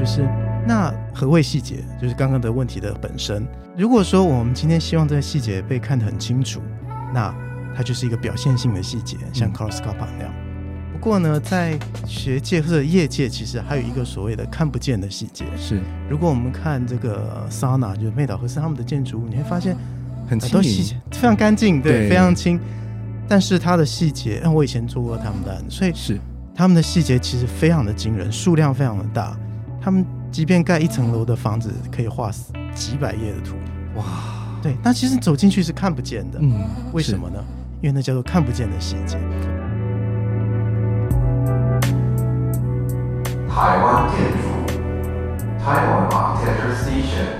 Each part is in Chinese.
就是那何谓细节？就是刚刚的问题的本身。如果说我们今天希望这个细节被看得很清楚，那它就是一个表现性的细节，像 Carlos Scarpa 那样。不过呢，在学界或者业界，其实还有一个所谓的看不见的细节。是，如果我们看这个 Sauna，就是妹岛和世他们的建筑物，你会发现很多细节非常干净，对，对非常清。但是它的细节，我以前做过他们的案，所以是他们的细节其实非常的惊人，数量非常的大。他们即便盖一层楼的房子，可以画几百页的图。哇，对，那其实走进去是看不见的。嗯，为什么呢？因为那叫做看不见的细节。台湾建筑，台湾 Architecture Station。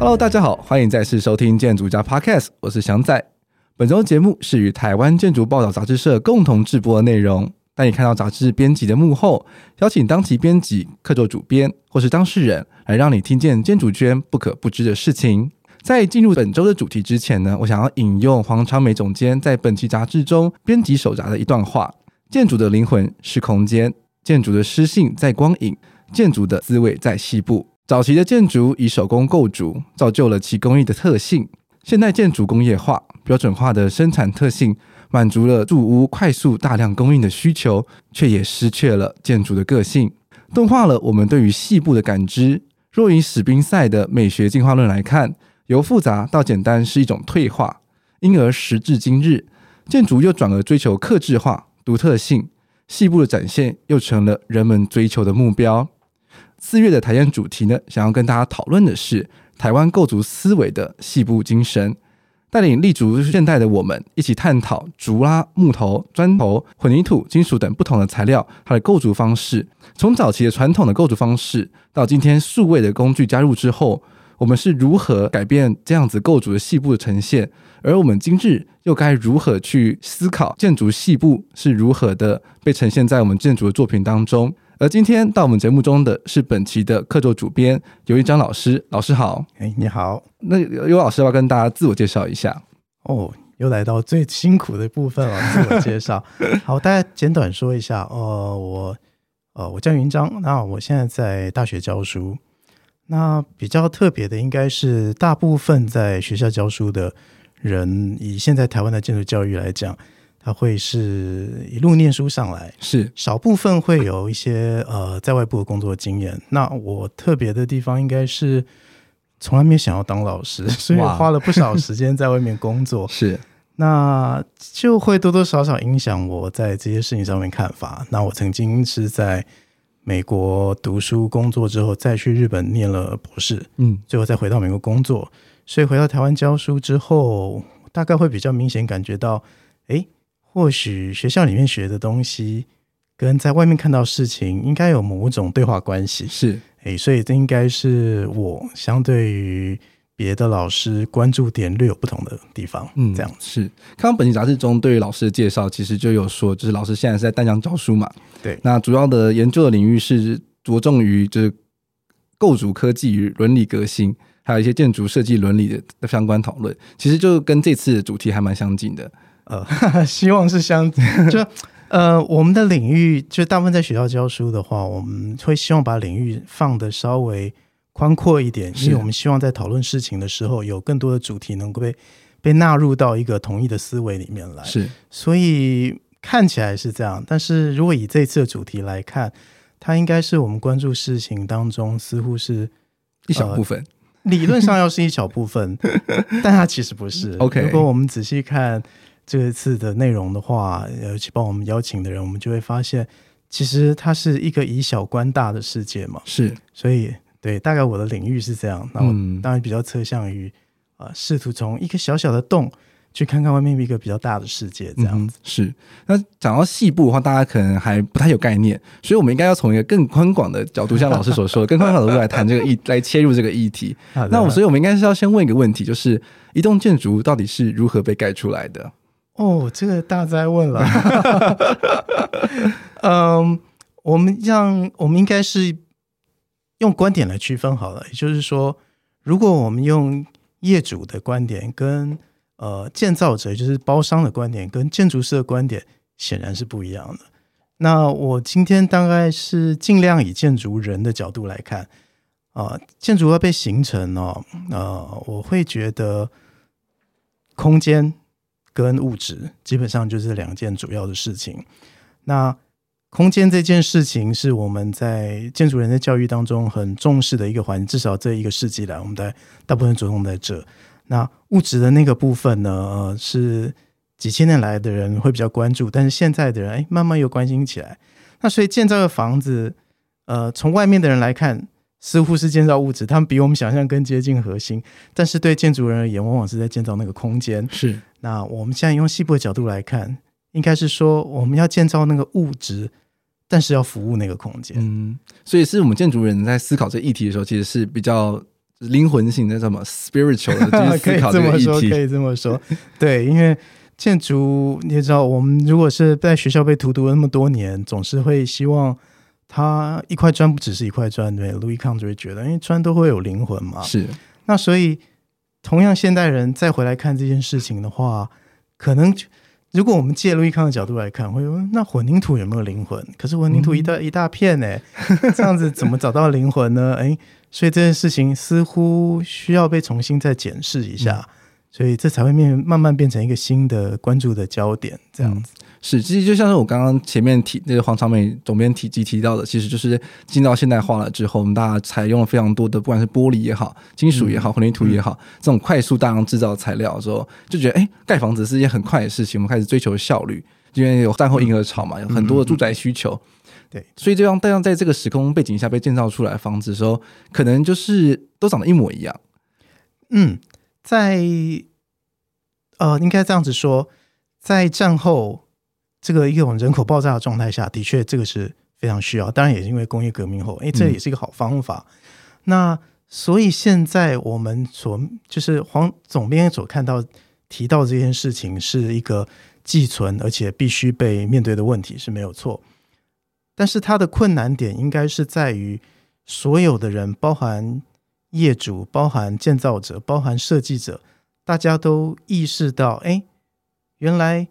Hello，大家好，欢迎再次收听建筑家 Podcast，我是祥仔。本周节目是与台湾建筑报道杂志社共同制播的内容，带你看到杂志编辑的幕后，邀请当期编辑、客座主编或是当事人，来让你听见建筑圈不可不知的事情。在进入本周的主题之前呢，我想要引用黄长美总监在本期杂志中编辑手札的一段话：建筑的灵魂是空间，建筑的诗性在光影，建筑的滋味在细部。早期的建筑以手工构筑，造就了其工艺的特性。现代建筑工业化、标准化的生产特性，满足了住屋快速大量供应的需求，却也失去了建筑的个性，钝化了我们对于细部的感知。若以史宾塞的美学进化论来看，由复杂到简单是一种退化，因而时至今日，建筑又转而追求克制化、独特性，细部的展现又成了人们追求的目标。四月的台演主题呢，想要跟大家讨论的是台湾构筑思维的细部精神，带领立足现代的我们一起探讨竹啦、木头、砖头、混凝土、金属等不同的材料它的构筑方式。从早期的传统的构筑方式，到今天数位的工具加入之后，我们是如何改变这样子构筑的细部的呈现？而我们今日又该如何去思考建筑细部是如何的被呈现在我们建筑的作品当中？而今天到我们节目中的是本期的客座主编尤一章老师，老师好，哎，你好，那尤老师要要跟大家自我介绍一下？哦，又来到最辛苦的部分了，自我介绍。好，大家简短说一下，呃，我呃，我叫云章，那我现在在大学教书。那比较特别的，应该是大部分在学校教书的人，以现在台湾的建筑教育来讲。他会是一路念书上来，是少部分会有一些呃在外部的工作经验。那我特别的地方应该是从来没想要当老师，所以我花了不少时间在外面工作。是，那就会多多少少影响我在这些事情上面看法。那我曾经是在美国读书工作之后，再去日本念了博士，嗯，最后再回到美国工作。所以回到台湾教书之后，大概会比较明显感觉到，诶。或许学校里面学的东西跟在外面看到事情应该有某种对话关系，是诶，所以这应该是我相对于别的老师关注点略有不同的地方。嗯，这样是。看到本期杂志中对于老师的介绍，其实就有说，就是老师现在是在淡江教书嘛。对，那主要的研究的领域是着重于就是构筑科技与伦理革新，还有一些建筑设计伦理的相关讨论，其实就跟这次的主题还蛮相近的。呃，希望是相 就呃，我们的领域就大部分在学校教书的话，我们会希望把领域放的稍微宽阔一点，因为我们希望在讨论事情的时候，有更多的主题能够被被纳入到一个统一的思维里面来。是，所以看起来是这样，但是如果以这次的主题来看，它应该是我们关注事情当中似乎是一小部分，呃、理论上要是一小部分，但它其实不是。OK，如果我们仔细看。这一次的内容的话，尤其帮我们邀请的人，我们就会发现，其实它是一个以小观大的世界嘛。是，所以对，大概我的领域是这样。那我当然比较侧向于啊、呃，试图从一个小小的洞去看看外面一个比较大的世界，这样子。嗯、是。那讲到细部的话，大家可能还不太有概念，所以我们应该要从一个更宽广的角度，像老师所说的，更宽广的角度来谈这个议，来切入这个议题。那我所以，我们应该是要先问一个问题，就是一栋建筑到底是如何被盖出来的？哦，这个大灾问了。嗯，我们让我们应该是用观点来区分好了。也就是说，如果我们用业主的观点跟呃建造者，就是包商的观点跟建筑师的观点显然是不一样的。那我今天大概是尽量以建筑人的角度来看啊、呃，建筑要被形成哦，呃，我会觉得空间跟物质基本上就是两件主要的事情。那空间这件事情是我们在建筑人的教育当中很重视的一个环，至少这一个世纪来，我们在大部分着重在这。那物质的那个部分呢，是几千年来的人会比较关注，但是现在的人哎，慢慢又关心起来。那所以建造的房子，呃，从外面的人来看，似乎是建造物质，他们比我们想象更接近核心。但是对建筑人而言，往往是在建造那个空间。是。那我们现在用西部的角度来看。应该是说，我们要建造那个物质，但是要服务那个空间。嗯，所以是我们建筑人在思考这议题的时候，其实是比较灵魂性的，什么 spiritual 的，可以这么说，可以这么说。对，因为建筑你也知道，我们如果是在学校被荼毒了那么多年，总是会希望它一块砖不只是一块砖。对，Louis Kahn 就会觉得，因为砖都会有灵魂嘛。是。那所以，同样现代人再回来看这件事情的话，可能。如果我们借路易康的角度来看，会说那混凝土有没有灵魂？可是混凝土一大、嗯、一大片呢，这样子怎么找到灵魂呢？哎，所以这件事情似乎需要被重新再检视一下，嗯、所以这才会面慢慢变成一个新的关注的焦点，这样子。嗯是，其实就像是我刚刚前面提那个黄长美总编提及提到的，其实就是进到现代化了之后，我们大家采用了非常多的，不管是玻璃也好、金属也好、混凝土也好，这种快速大量制造的材料的时候，就觉得哎，盖房子是一件很快的事情，我们开始追求效率，因为有战后婴儿潮嘛，有很多的住宅需求，对，所以这样但样在这个时空背景下被建造出来的房子的时候，可能就是都长得一模一样。嗯，在呃，应该这样子说，在战后。这个一种人口爆炸的状态下的确，这个是非常需要。当然，也是因为工业革命后，哎，这也是一个好方法。嗯、那所以现在我们所就是黄总编所看到提到这件事情，是一个寄存而且必须被面对的问题是没有错。但是它的困难点应该是在于所有的人，包含业主、包含建造者、包含设计者，大家都意识到，哎，原来。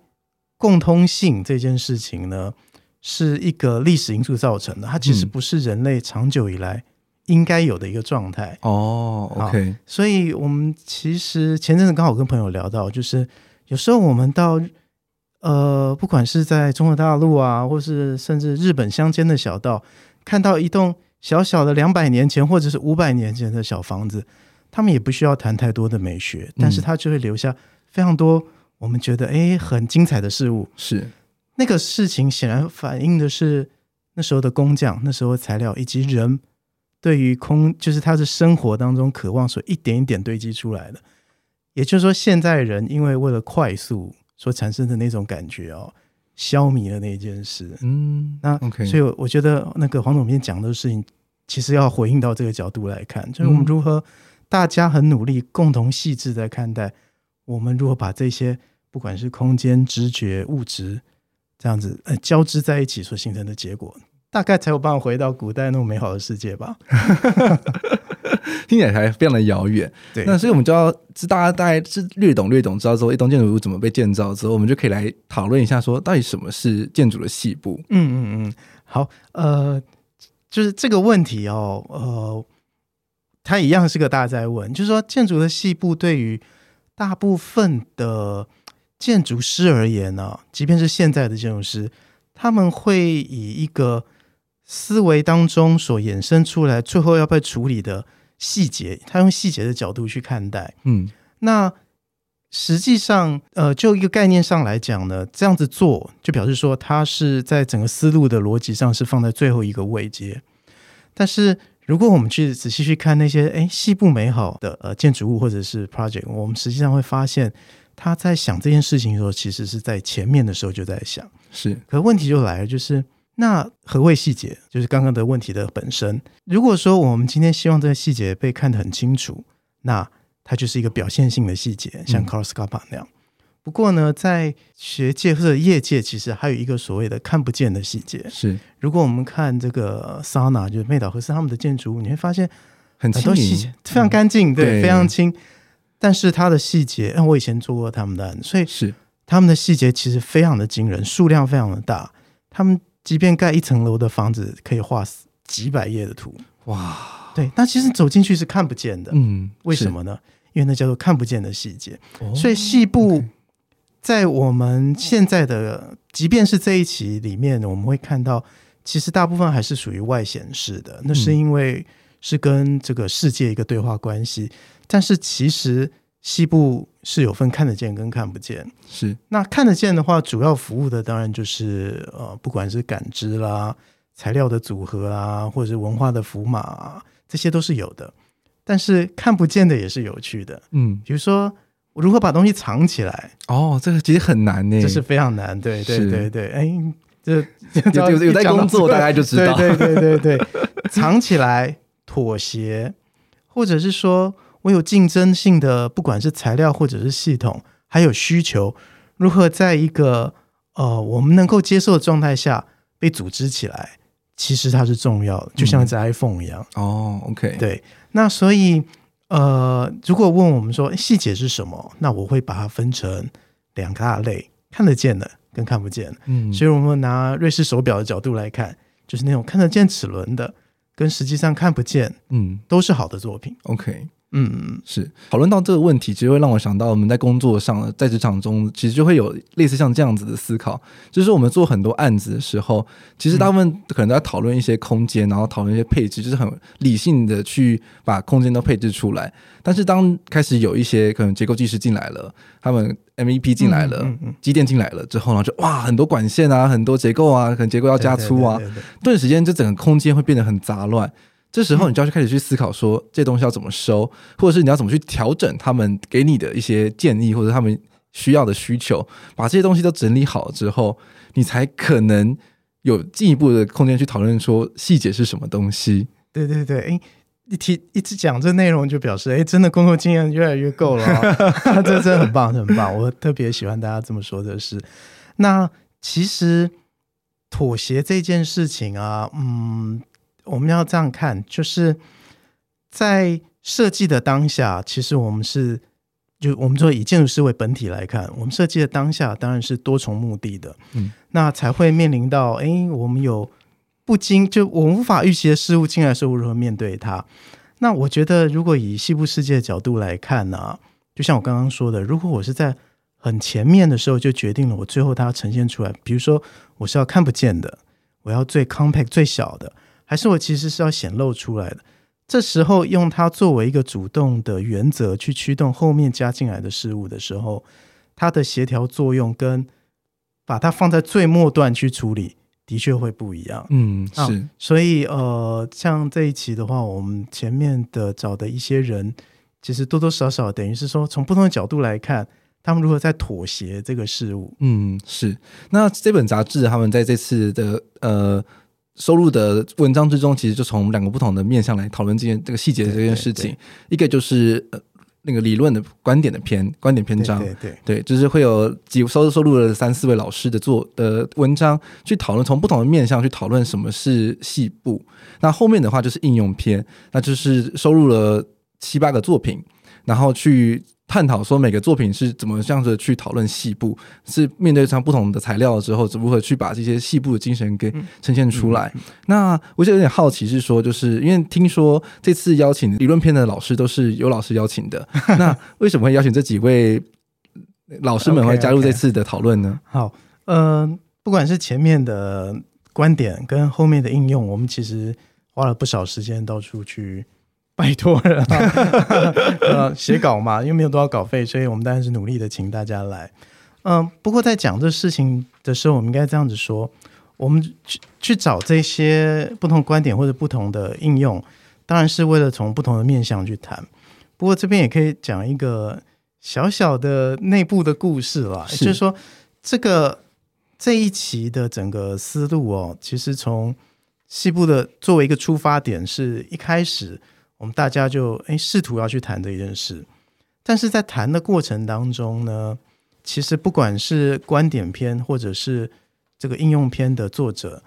共通性这件事情呢，是一个历史因素造成的，它其实不是人类长久以来应该有的一个状态。哦，OK。所以我们其实前阵子刚好跟朋友聊到，就是有时候我们到呃，不管是在中国大陆啊，或是甚至日本乡间的小道，看到一栋小小的两百年前或者是五百年前的小房子，他们也不需要谈太多的美学，但是它就会留下非常多。我们觉得哎，很精彩的事物是那个事情，显然反映的是那时候的工匠、那时候的材料以及人对于空，就是他的生活当中渴望所一点一点堆积出来的。也就是说，现在人因为为了快速所产生的那种感觉哦，消弭了那件事。嗯，那 OK，所以我觉得那个黄总编讲的事情，其实要回应到这个角度来看，就是我们如何大家很努力、共同细致在看待。我们如何把这些不管是空间、知觉、物质这样子呃交织在一起所形成的结果，大概才有办法回到古代那种美好的世界吧？听起来还非常的遥远。对，那所以我们就要知大家大概是略懂略懂，知道说一栋建筑物怎么被建造之后，我们就可以来讨论一下，说到底什么是建筑的细部？嗯嗯嗯，好，呃，就是这个问题哦，呃，它一样是个大在问，就是说建筑的细部对于大部分的建筑师而言呢、啊，即便是现在的建筑师，他们会以一个思维当中所衍生出来，最后要被处理的细节，他用细节的角度去看待。嗯，那实际上，呃，就一个概念上来讲呢，这样子做就表示说，他是在整个思路的逻辑上是放在最后一个位阶，但是。如果我们去仔细去看那些诶细部美好的呃建筑物或者是 project，我们实际上会发现他在想这件事情的时候，其实是在前面的时候就在想。是，可问题就来了，就是那何谓细节？就是刚刚的问题的本身。如果说我们今天希望这个细节被看得很清楚，那它就是一个表现性的细节，像 Carl Scarpa 那样。嗯不过呢，在学界或者业界，其实还有一个所谓的看不见的细节。是，如果我们看这个 Sana，，就是妹岛和世他们的建筑物，你会发现很多细节非常干净，嗯、对，对，非常清。但是它的细节，因为我以前做过他们的案子，所以是他们的细节其实非常的惊人，数量非常的大。他们即便盖一层楼的房子，可以画几百页的图。哇，对，那其实走进去是看不见的。嗯，为什么呢？因为那叫做看不见的细节。哦、所以细部在我们现在的，即便是这一期里面，我们会看到，其实大部分还是属于外显式的。那是因为是跟这个世界一个对话关系。但是其实西部是有分看得见跟看不见。是，那看得见的话，主要服务的当然就是呃，不管是感知啦、材料的组合啊，或者是文化的符码啊，这些都是有的。但是看不见的也是有趣的，嗯，比如说我如何把东西藏起来？哦，这个其实很难呢，这是非常难。对对对对，哎，这有有有在工作，大概就知道。对对对对对，藏起来、妥协，或者是说我有竞争性的，不管是材料或者是系统，还有需求，如何在一个呃我们能够接受的状态下被组织起来，其实它是重要的，就像这 iPhone 一样。嗯、哦，OK，对。那所以，呃，如果问我们说细节是什么，那我会把它分成两个大类：看得见的跟看不见的。嗯，所以我们拿瑞士手表的角度来看，就是那种看得见齿轮的，跟实际上看不见，嗯，都是好的作品。OK。嗯，是。讨论到这个问题，其实会让我想到我们在工作上，在职场中，其实就会有类似像这样子的思考，就是我们做很多案子的时候，其实大部分可能都在讨论一些空间，然后讨论一些配置，就是很理性的去把空间都配置出来。但是当开始有一些可能结构技师进来了，他们 MEP 进来了，机电进来了之后呢，就哇，很多管线啊，很多结构啊，可能结构要加粗啊，顿时间就整个空间会变得很杂乱。这时候你就要去开始去思考说，这东西要怎么收，或者是你要怎么去调整他们给你的一些建议，或者他们需要的需求，把这些东西都整理好了之后，你才可能有进一步的空间去讨论说细节是什么东西。对对对，哎，一提一直讲这内容，就表示哎，真的工作经验越来越够了啊，这真的很棒，很棒。我特别喜欢大家这么说的是，那其实妥协这件事情啊，嗯。我们要这样看，就是在设计的当下，其实我们是就我们说以建筑师为本体来看，我们设计的当下当然是多重目的的，嗯，那才会面临到，哎，我们有不经就我们无法预期的事物进来的时候，如何面对它？那我觉得，如果以西部世界的角度来看呢，啊，就像我刚刚说的，如果我是在很前面的时候就决定了我最后它呈现出来，比如说我是要看不见的，我要最 compact 最小的。还是我其实是要显露出来的，这时候用它作为一个主动的原则去驱动后面加进来的事物的时候，它的协调作用跟把它放在最末段去处理的确会不一样。嗯，是。啊，所以呃，像这一期的话，我们前面的找的一些人，其实多多少少等于是说，从不同的角度来看，他们如何在妥协这个事物。嗯，是。那这本杂志他们在这次的呃。收录的文章之中，其实就从两个不同的面向来讨论这件这个细节的这件事情。对对对，一个就是呃那个理论的观点的篇观点篇章，对对，对，对，就是会有几收收录了三四位老师的作的文章去讨论，从不同的面向去讨论什么是细部。那后面的话就是应用篇，那就是收录了七八个作品，然后去。探讨说每个作品是怎么这样子去讨论细部，是面对上不同的材料之后，如何去把这些细部的精神给呈现出来。嗯嗯嗯、那我就有点好奇，是说就是因为听说这次邀请理论片的老师都是有老师邀请的，那为什么会邀请这几位老师们会加入这次的讨论呢？okay, okay. 好，嗯、呃，不管是前面的观点跟后面的应用，我们其实花了不少时间到处去。拜托了，呃，写稿嘛，因为没有多少稿费，所以我们当然是努力的请大家来。嗯、呃，不过在讲这事情的时候，我们应该这样子说：我们去去找这些不同观点或者不同的应用，当然是为了从不同的面向去谈。不过这边也可以讲一个小小的内部的故事啦，是就是说，这个这一期的整个思路哦，其实从西部的作为一个出发点，是一开始。我们大家就诶试图要去谈这件事，但是在谈的过程当中呢，其实不管是观点篇或者是这个应用篇的作者，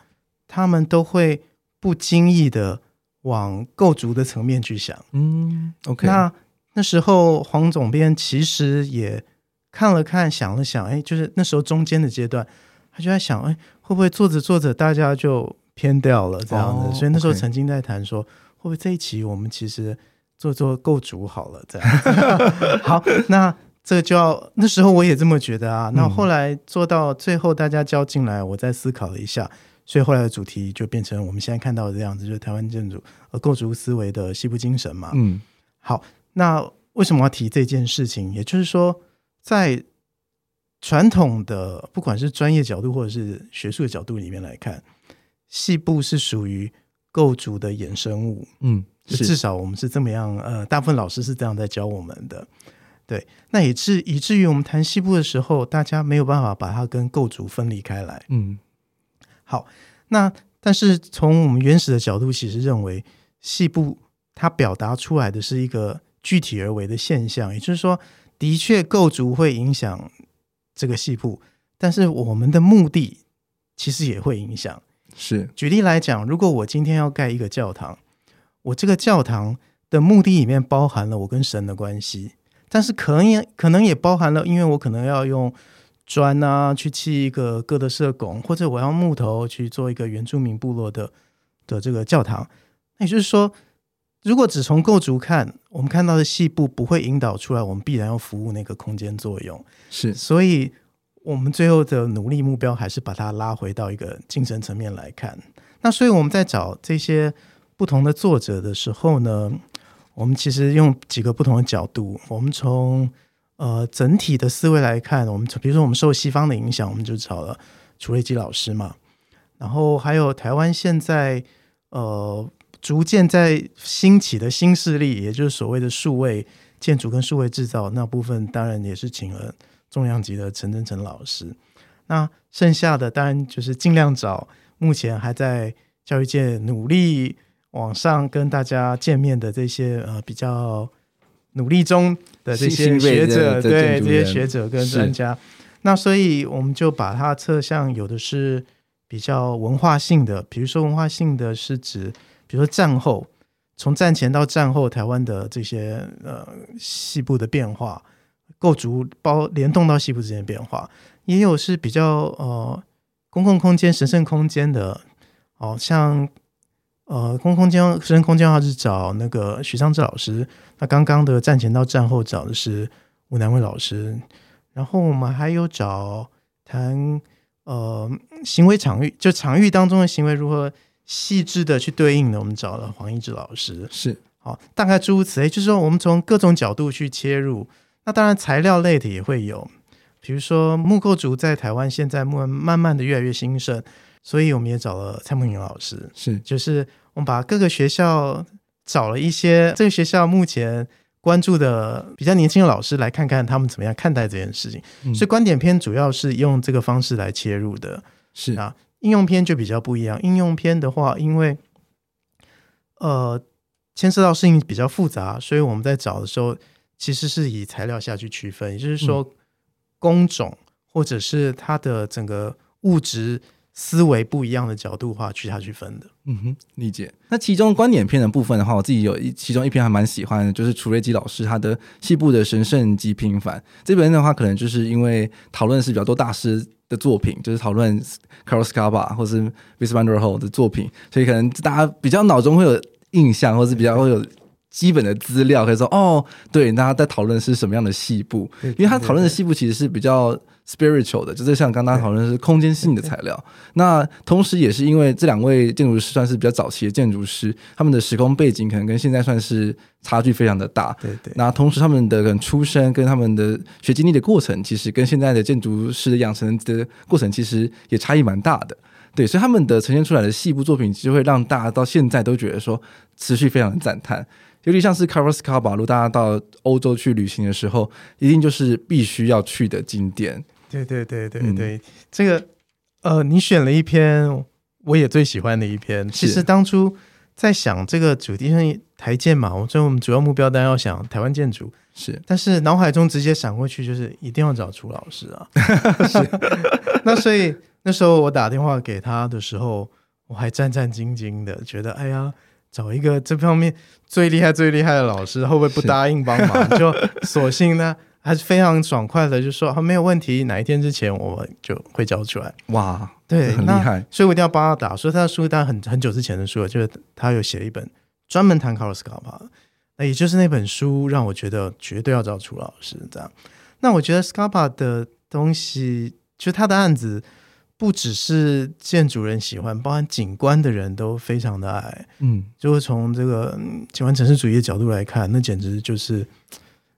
他们都会不经意的往构筑的层面去想。嗯，OK。那那时候黄总编其实也看了看，想了想，哎，就是那时候中间的阶段，他就在想，哎，会不会做着做着大家就偏掉了这样子？哦、所以那时候曾经在谈说，okay、会不会这一期我们其实做做构筑好了这样？好，那这个就要那时候我也这么觉得啊。那后来做到最后，大家交进来，我再思考了一下。所以后来的主题就变成我们现在看到的这样子，就是台湾建筑和构筑思维的西部精神嘛。嗯，好，那为什么要提这件事情？也就是说，在传统的不管是专业角度或者是学术的角度里面来看，西部是属于构筑的衍生物。嗯，至少我们是这么样。呃，大部分老师是这样在教我们的。对，那以至以至于我们谈细部的时候，大家没有办法把它跟构筑分离开来。嗯。好，那但是从我们原始的角度，其实认为细部它表达出来的是一个具体而为的现象，也就是说，的确构筑会影响这个细部，但是我们的目的其实也会影响。是，举例来讲，如果我今天要盖一个教堂，我这个教堂的目的里面包含了我跟神的关系，但是可能也可能也包含了，因为我可能要用。砖啊，去砌一个哥德式拱，或者我要木头去做一个原住民部落的的这个教堂。那也就是说，如果只从构筑看，我们看到的细部不会引导出来，我们必然要服务那个空间作用。是，所以我们最后的努力目标还是把它拉回到一个精神层面来看。那所以我们在找这些不同的作者的时候呢，我们其实用几个不同的角度，我们从。呃，整体的思维来看，我们比如说我们受西方的影响，我们就找了楚瑞基老师嘛。然后还有台湾现在呃逐渐在兴起的新势力，也就是所谓的数位建筑跟数位制造那部分，当然也是请了重量级的陈真诚老师。那剩下的当然就是尽量找目前还在教育界努力往上跟大家见面的这些呃比较。努力中的这些学者，对这些学者跟专家，那所以我们就把它侧向，有的是比较文化性的，比如说文化性的是指，比如说战后，从战前到战后台湾的这些呃细部的变化，构筑包联动到西部之间的变化，也有是比较呃公共空间、神圣空间的，哦像。呃，公共空间、神圣空间的话是找那个许尚志老师。那刚刚的战前到战后找的是吴南威老师。然后我们还有找谈呃行为场域，就场域当中的行为如何细致的去对应的，我们找了黄一志老师。是，好，大概诸如此类，就是说我们从各种角度去切入。那当然材料类的也会有，比如说木构竹在台湾现在慢慢慢的越来越兴盛，所以我们也找了蔡孟云老师。是，就是。我们把各个学校找了一些这个学校目前关注的比较年轻的老师来看看他们怎么样看待这件事情。嗯、所以观点篇主要是用这个方式来切入的。是啊，应用篇就比较不一样。应用篇的话，因为呃牵涉到事情比较复杂，所以我们在找的时候其实是以材料下去区分，也就是说工种或者是它的整个物质。思维不一样的角度的话，去下去分的。嗯哼，理解。那其中观点篇的部分的话，我自己有一其中一篇还蛮喜欢的，就是楚瑞基老师他的西部的神圣及平凡这边的话，可能就是因为讨论是比较多大师的作品，就是讨论 Carlos Scarpa 或是 Mies van der Rohe 的作品，所以可能大家比较脑中会有印象，或是比较会有基本的资料，可以说哦，对，大家在讨论是什么样的细部，因为他讨论的细部其实是比较。spiritual 的，就是像刚刚讨论的是空间性的材料。那同时也是因为这两位建筑师算是比较早期的建筑师，他们的时空背景可能跟现在算是差距非常的大。对对。那同时他们的出身跟他们的学经历的过程，其实跟现在的建筑师的养成的过程，其实也差异蛮大的。对，所以他们的呈现出来的细部作品，其实会让大家到现在都觉得说持续非常的赞叹。尤其像是 Carlos Scarpa，如果大家到欧洲去旅行的时候，一定就是必须要去的景点。对对对对对，嗯、这个呃，你选了一篇我也最喜欢的一篇。其实当初在想这个主题上台建嘛，我说我们主要目标当然要想台湾建筑是，但是脑海中直接闪过去就是一定要找楚老师啊。是，那所以那时候我打电话给他的时候，我还战战兢兢的，觉得哎呀，找一个这方面最厉害、最厉害的老师，会不会不答应帮忙？就索性呢，还是非常爽快的就说，没有问题，哪一天之前我就会交出来。哇，对，很厉害，所以我一定要帮他打。所以他的书单很很久之前的书了，就是他有写一本专门谈卡洛斯卡帕，那也就是那本书让我觉得绝对要找楚老师这样。那我觉得 Scarpa 的东西，就他的案子。不只是建筑人喜欢，包含景观的人都非常的爱。嗯，就从这个景观城市主义的角度来看，那简直就是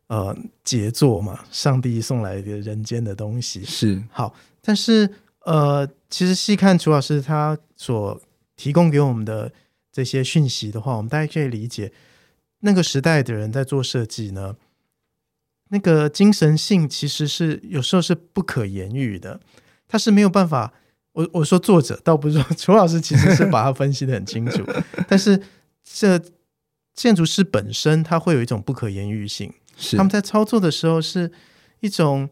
呃杰作嘛，上帝送来的人间的东西。是好，但是呃，其实细看楚老师他所提供给我们的这些讯息的话，我们大家可以理解，那个时代的人在做设计呢，那个精神性其实是有时候是不可言喻的。他是没有办法，我我说作者倒不是说 楚老师其实是把它分析的很清楚，但是这建筑师本身他会有一种不可言喻性，他们在操作的时候是一种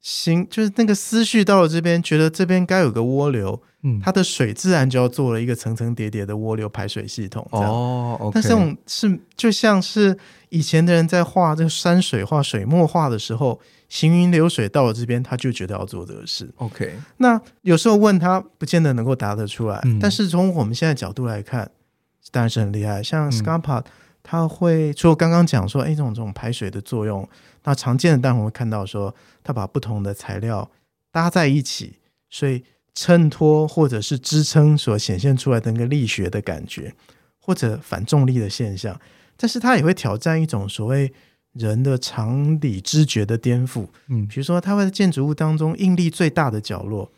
行，就是那个思绪到了这边，觉得这边该有个涡流，嗯，它的水自然就要做了一个层层叠叠的涡流排水系统，哦，okay，但是这种是就像是以前的人在画这个山水画、水墨画的时候。行云流水到了这边，他就觉得要做这个事。OK，那有时候问他，不见得能够答得出来。嗯、但是从我们现在角度来看，当然是很厉害。像 Scarpa，他会除了刚刚讲说，哎，这种这种排水的作用，那常见的，当然我们会看到说，他把不同的材料搭在一起，所以衬托或者是支撑所显现出来的那个力学的感觉，或者反重力的现象。但是他也会挑战一种所谓。人的常理知觉的颠覆，嗯，比如说他会在建筑物当中应力最大的角落，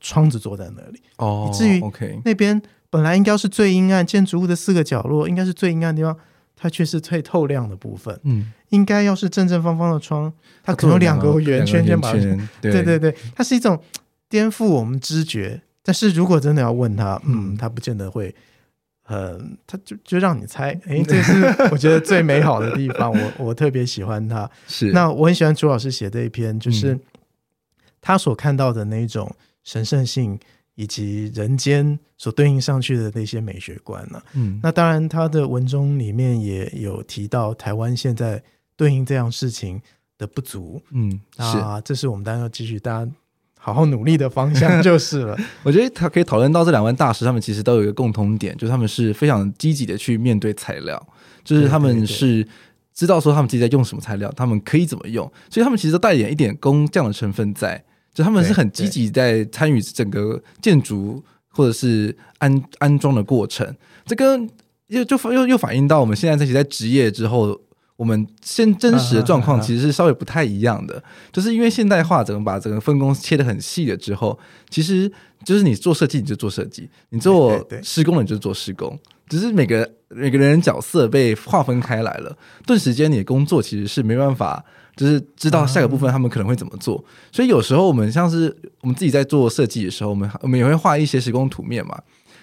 窗子坐在那里，哦，以至于 OK 那边本来应该是最阴暗，建筑物的四个角落应该是最阴暗的地方，它却是最透亮的部分，嗯，应该要是正正方方的窗，它可能有两个圆圈圈把它，对。对对，它是一种颠覆我们知觉，但是如果真的要问他，嗯，他不见得会。嗯，他就就让你猜，哎，这是我觉得最美好的地方，我我特别喜欢他。是，那我很喜欢朱老师写这一篇，就是他所看到的那一种神圣性，以及人间所对应上去的那些美学观呢、啊。嗯，那当然，他的文中里面也有提到台湾现在对应这样事情的不足。嗯，啊，这是我们当然要继续大家。好好努力的方向 就是了。我觉得他可以讨论到这两位大师，他们其实都有一个共同点，就是他们是非常积极的去面对材料，就是他们是知道说他们自己在用什么材料，他们可以怎么用，所以他们其实都带点一点工匠的成分在，就他们是很积极在参与整个建筑或者是安安装的过程。这跟又就又又反映到我们现在这些在职业之后。我们现真实的状况其实是稍微不太一样的，就是因为现代化整个把整个分工切得很细了之后，其实就是你做设计你就做设计，你做施工你就做施工，只是每个每个人角色被划分开来了，顿时间你的工作其实是没办法，就是知道下个部分他们可能会怎么做，所以有时候我们像是我们自己在做设计的时候，我们我们也会画一些施工图面嘛。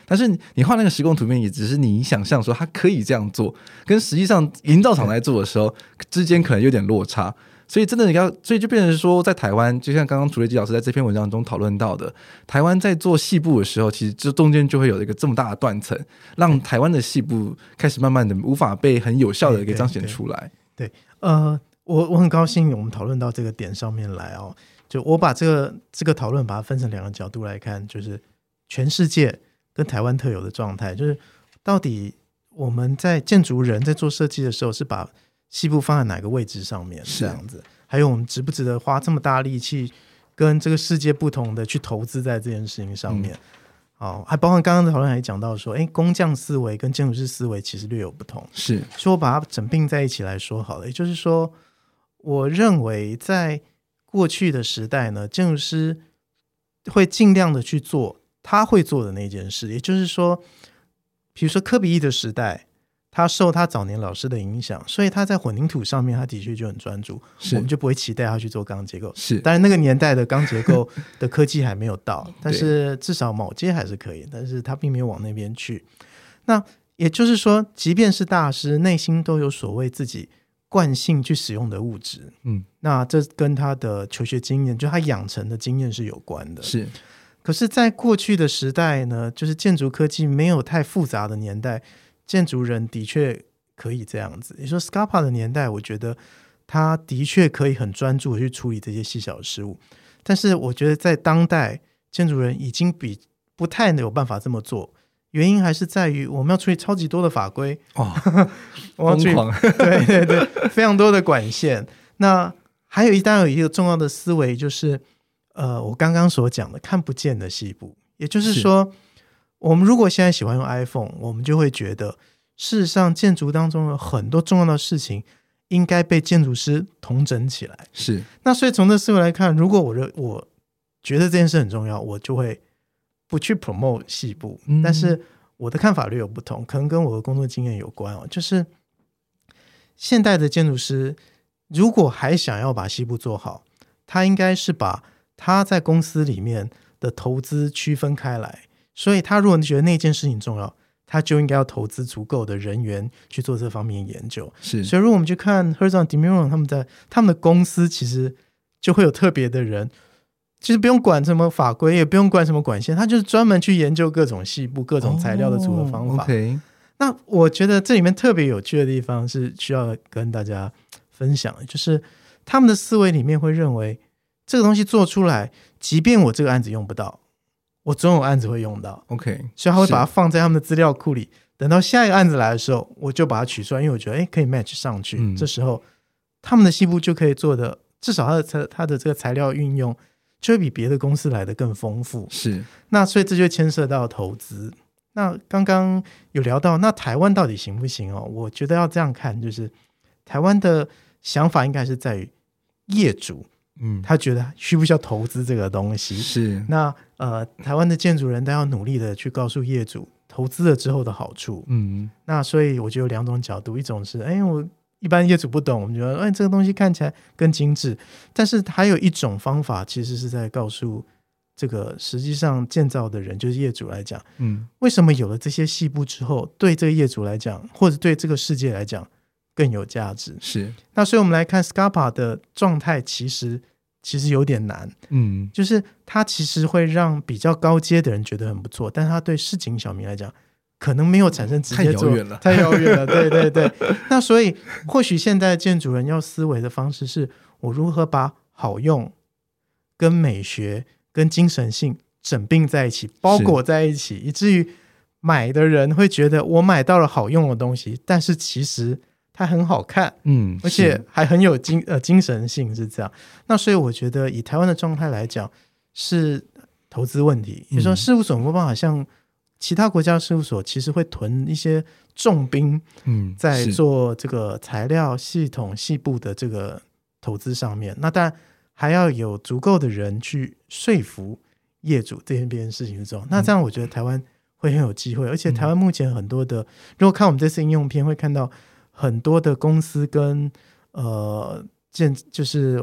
但是你画那个施工图片，也只是你想象说它可以这样做，跟实际上营造厂在做的时候之间可能有点落差，所以真的你要，所以就变成说，在台湾，就像刚刚楚瑞基老师在这篇文章中讨论到的，台湾在做细部的时候，其实这中间就会有一个这么大的断层，让台湾的细部开始慢慢的无法被很有效的给彰显出来。对，呃，我我很高兴我们讨论到这个点上面来哦，就我把这个这个讨论把它分成两个角度来看，就是全世界。跟台湾特有的状态，就是到底我们在建筑人在做设计的时候，是把西部放在哪个位置上面？这样子，还有我们值不值得花这么大力气，跟这个世界不同的去投资在这件事情上面？好、嗯，还包括刚刚的讨论还讲到说，哎，工匠思维跟建筑师思维其实略有不同。是，所以我把它整并在一起来说好了。也就是说，我认为在过去的时代呢，建筑师会尽量的去做。他会做的那件事，也就是说，比如说科比一的时代，他受他早年老师的影响，所以他在混凝土上面，他的确就很专注。我们就不会期待他去做钢结构。是，但是那个年代的钢结构 的科技还没有到，但是至少铆接还是可以。但是他并没有往那边去。那也就是说，即便是大师，内心都有所谓自己惯性去使用的物质。嗯，那这跟他的求学经验，就他养成的经验是有关的。是。可是，在过去的时代呢，就是建筑科技没有太复杂的年代，建筑人的确可以这样子。你说 Scarpa 的年代，我觉得他的确可以很专注的去处理这些细小的事物，但是我觉得在当代，建筑人已经比不太有办法这么做。原因还是在于我们要处理超级多的法规哦，疯狂，对对对，非常多的管线。那还有一单有一个重要的思维，就是呃，我刚刚所讲的看不见的细部，也就是说，是我们如果现在喜欢用 iPhone，我们就会觉得，事实上建筑当中有很多重要的事情应该被建筑师统整起来。是。那所以从这思维来看，如果我认我觉得这件事很重要，我就会。不去 promote 细部，但是我的看法略有不同，可能跟我的工作经验有关哦。就是现代的建筑师，如果还想要把细部做好，他应该是把他在公司里面的投资区分开来。所以，他如果觉得那件事情重要，他就应该要投资足够的人员去做这方面研究。是，所以如果我们去看 Herzog & de Meuron 他们在他们的公司，其实就会有特别的人。其实不用管什么法规，也不用管什么管线，他就是专门去研究各种细部、各种材料的组合方法。Oh, okay. 那我觉得这里面特别有趣的地方是需要跟大家分享的，就是他们的思维里面会认为这个东西做出来，即便我这个案子用不到，我总有案子会用到。OK，所以他会把它放在他们的资料库里，等到下一个案子来的时候，我就把它取出来，因为我觉得哎可以 match 上去。嗯、这时候他们的西部就可以做的，至少他的材他的这个材料运用。就会比别的公司来的更丰富，是。那所以这就牵涉到投资。那刚刚有聊到，那台湾到底行不行哦？我觉得要这样看，就是台湾的想法应该是在于业主，嗯，他觉得需不需要投资这个东西？是。那呃，台湾的建筑人都要努力的去告诉业主投资了之后的好处。嗯，那所以我觉得有两种角度，一种是，哎，我。一般业主不懂，我们觉得，哎，这个东西看起来更精致。但是还有一种方法，其实是在告诉这个实际上建造的人，就是业主来讲，嗯，为什么有了这些细部之后，对这个业主来讲，或者对这个世界来讲更有价值？是。那所以我们来看 Scarpa 的状态，其实其实有点难，嗯，就是它其实会让比较高阶的人觉得很不错，但是它对市井小民来讲。可能没有产生直接作用，太遥远了，对对对。那所以，或许现在建筑人要思维的方式是：我如何把好用、跟美学、跟精神性整并在一起，包裹在一起，以至于买的人会觉得我买到了好用的东西，但是其实它很好看，嗯，而且还很有精呃精神性，是这样。那所以，我觉得以台湾的状态来讲，是投资问题。比如说，事务所没办法像。其他国家事务所其实会囤一些重兵，嗯，在做这个材料系统细部的这个投资上面。那当然还要有足够的人去说服业主这件这件事情是这样，那这样我觉得台湾会很有机会。而且台湾目前很多的，如果看我们这次应用片，会看到很多的公司跟呃建就是。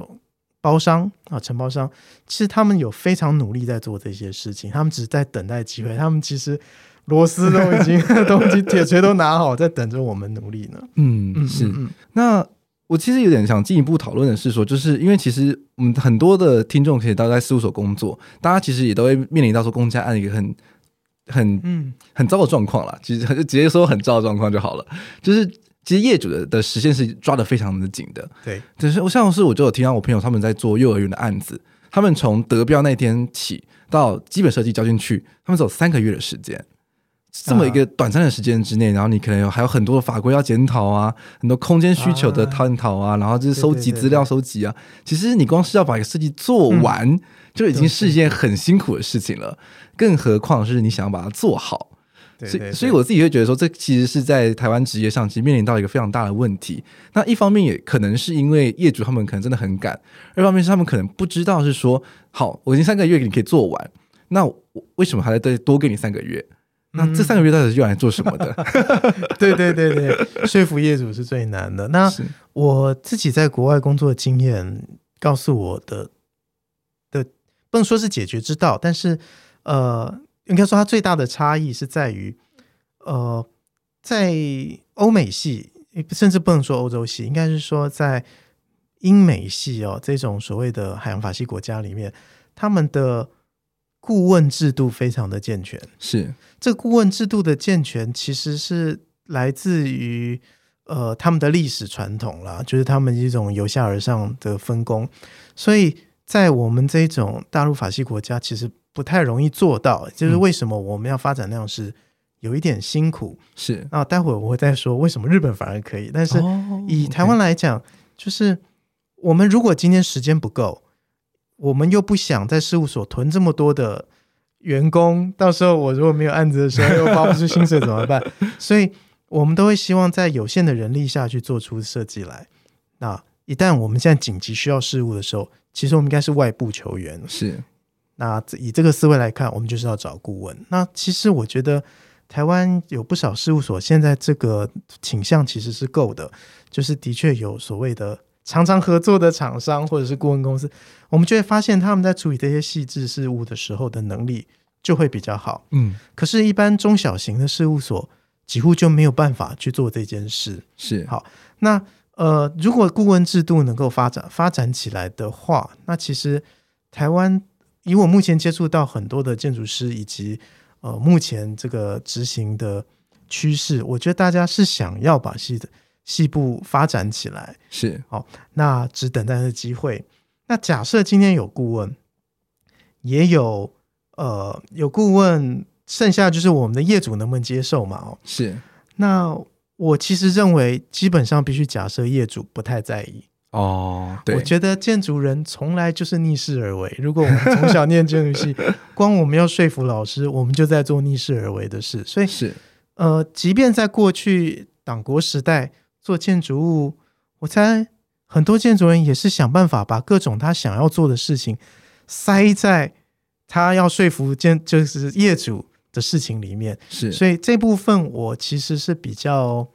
包商啊，承包商，其实他们有非常努力在做这些事情，他们只是在等待机会。他们其实螺丝都已经 都已经铁锤都拿好，在等着我们努力呢。嗯，是。嗯嗯、那我其实有点想进一步讨论的是说，就是因为其实我们很多的听众其实都在事务所工作，大家其实也都会面临到说公家案一个很很嗯很糟的状况了。其实就直接说很糟的状况就好了，就是。其实业主的的时间是抓的非常的紧的，对。只是我像是我就有听到我朋友他们在做幼儿园的案子，他们从得标那天起到基本设计交进去，他们走三个月的时间。这么一个短暂的时间之内，然后你可能有还有很多的法规要检讨啊，很多空间需求的探讨啊，然后就是收集资料收集啊。其实你光是要把一个设计做完，就已经是一件很辛苦的事情了，更何况是你想要把它做好。所以，所以我自己会觉得说，这其实是在台湾职业上，其实面临到一个非常大的问题。那一方面也可能是因为业主他们可能真的很赶，二方面是他们可能不知道是说，好，我已经三个月你可以做完，那我为什么还要再多给你三个月？那这三个月到底是用来做什么的？嗯、对对对对，说服业主是最难的。那我自己在国外工作的经验告诉我的的，不能说是解决之道，但是呃。应该说，它最大的差异是在于，呃，在欧美系，甚至不能说欧洲系，应该是说在英美系哦，这种所谓的海洋法系国家里面，他们的顾问制度非常的健全。是，这个顾问制度的健全，其实是来自于呃他们的历史传统啦，就是他们一种由下而上的分工，所以在我们这种大陆法系国家，其实不太容易做到。就是为什么我们要发展那样是有一点辛苦。是，那待会儿我会再说为什么日本反而可以。但是以台湾来讲，就是我们如果今天时间不够，我们又不想在事务所囤这么多的。员工到时候我如果没有案子的时候又发不出薪水怎么办？所以我们都会希望在有限的人力下去做出设计来。那一旦我们现在紧急需要事务的时候，其实我们应该是外部求援。是。那以这个思维来看，我们就是要找顾问。那其实我觉得台湾有不少事务所现在这个倾向其实是够的，就是的确有所谓的常常合作的厂商或者是顾问公司。我们就会发现他们在处理这些细致事务的时候的能力就会比较好。嗯，可是，一般中小型的事务所几乎就没有办法去做这件事。是。好，那呃，如果顾问制度能够发展发展起来的话，那其实台湾以我目前接触到很多的建筑师以及呃目前这个执行的趋势，我觉得大家是想要把细的细部发展起来。是。好，那只等待的机会。那假设今天有顾问，也有呃有顾问，剩下就是我们的业主能不能接受嘛？哦，是。那我其实认为，基本上必须假设业主不太在意哦。对，我觉得建筑人从来就是逆势而为。如果我们从小念建筑系，光我们要说服老师，我们就在做逆势而为的事。所以是呃，即便在过去党国时代做建筑物，我猜。很多建筑人也是想办法把各种他想要做的事情塞在他要说服建就是业主的事情里面，是，所以这部分我其实是比较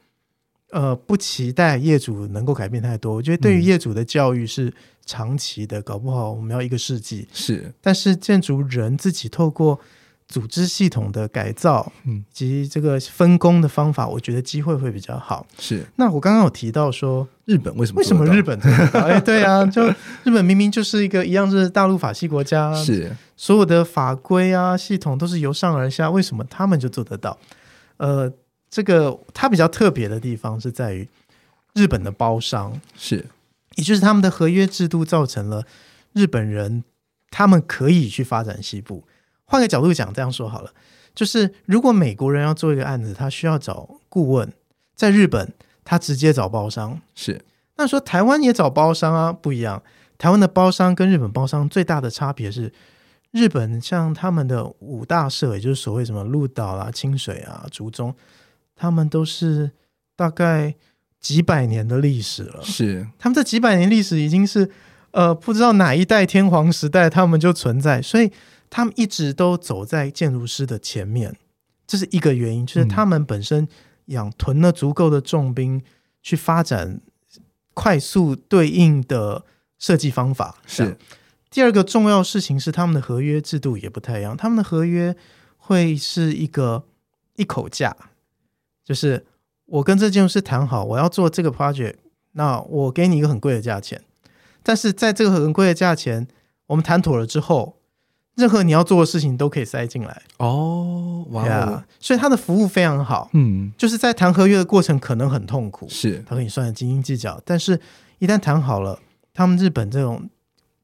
呃不期待业主能够改变太多。我觉得对于业主的教育是长期的，搞不好我们要一个世纪。是，但是建筑人自己透过。组织系统的改造，嗯，及这个分工的方法，我觉得机会会比较好。是，那我刚刚有提到说，日本为什么？为什么日本？哎，对啊，就日本明明就是一个一样是大陆法系国家，是所有的法规啊系统都是由上而下，为什么他们就做得到？呃，这个它比较特别的地方是在于日本的包商，是，也就是他们的合约制度造成了日本人他们可以去发展西部。换个角度讲，这样说好了，就是如果美国人要做一个案子，他需要找顾问，在日本他直接找包商，是。那说台湾也找包商啊，不一样。台湾的包商跟日本包商最大的差别是，日本像他们的五大社，也就是所谓什么鹿岛啊、清水啊、竹中，他们都是大概几百年的历史了。是，他们这几百年历史已经是呃，不知道哪一代天皇时代他们就存在，所以。他们一直都走在建筑师的前面，这是一个原因，就是他们本身养囤了足够的重兵去发展快速对应的设计方法。是第二个重要事情是他们的合约制度也不太一样，他们的合约会是一个一口价，就是我跟这建筑师谈好，我要做这个 project，那我给你一个很贵的价钱，但是在这个很贵的价钱，我们谈妥了之后。任何你要做的事情都可以塞进来哦，哇所以他的服务非常好，嗯，就是在谈合约的过程可能很痛苦，是他跟你算的斤斤计较，但是一旦谈好了，他们日本这种